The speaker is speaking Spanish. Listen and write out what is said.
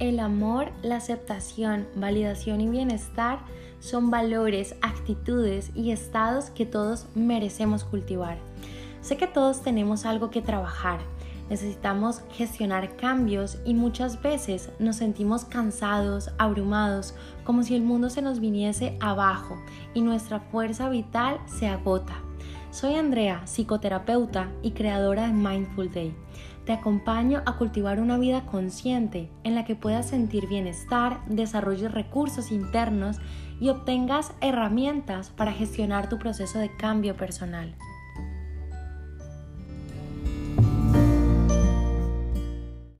El amor, la aceptación, validación y bienestar son valores, actitudes y estados que todos merecemos cultivar. Sé que todos tenemos algo que trabajar, necesitamos gestionar cambios y muchas veces nos sentimos cansados, abrumados, como si el mundo se nos viniese abajo y nuestra fuerza vital se agota. Soy Andrea, psicoterapeuta y creadora de Mindful Day. Te acompaño a cultivar una vida consciente en la que puedas sentir bienestar, desarrolles recursos internos y obtengas herramientas para gestionar tu proceso de cambio personal.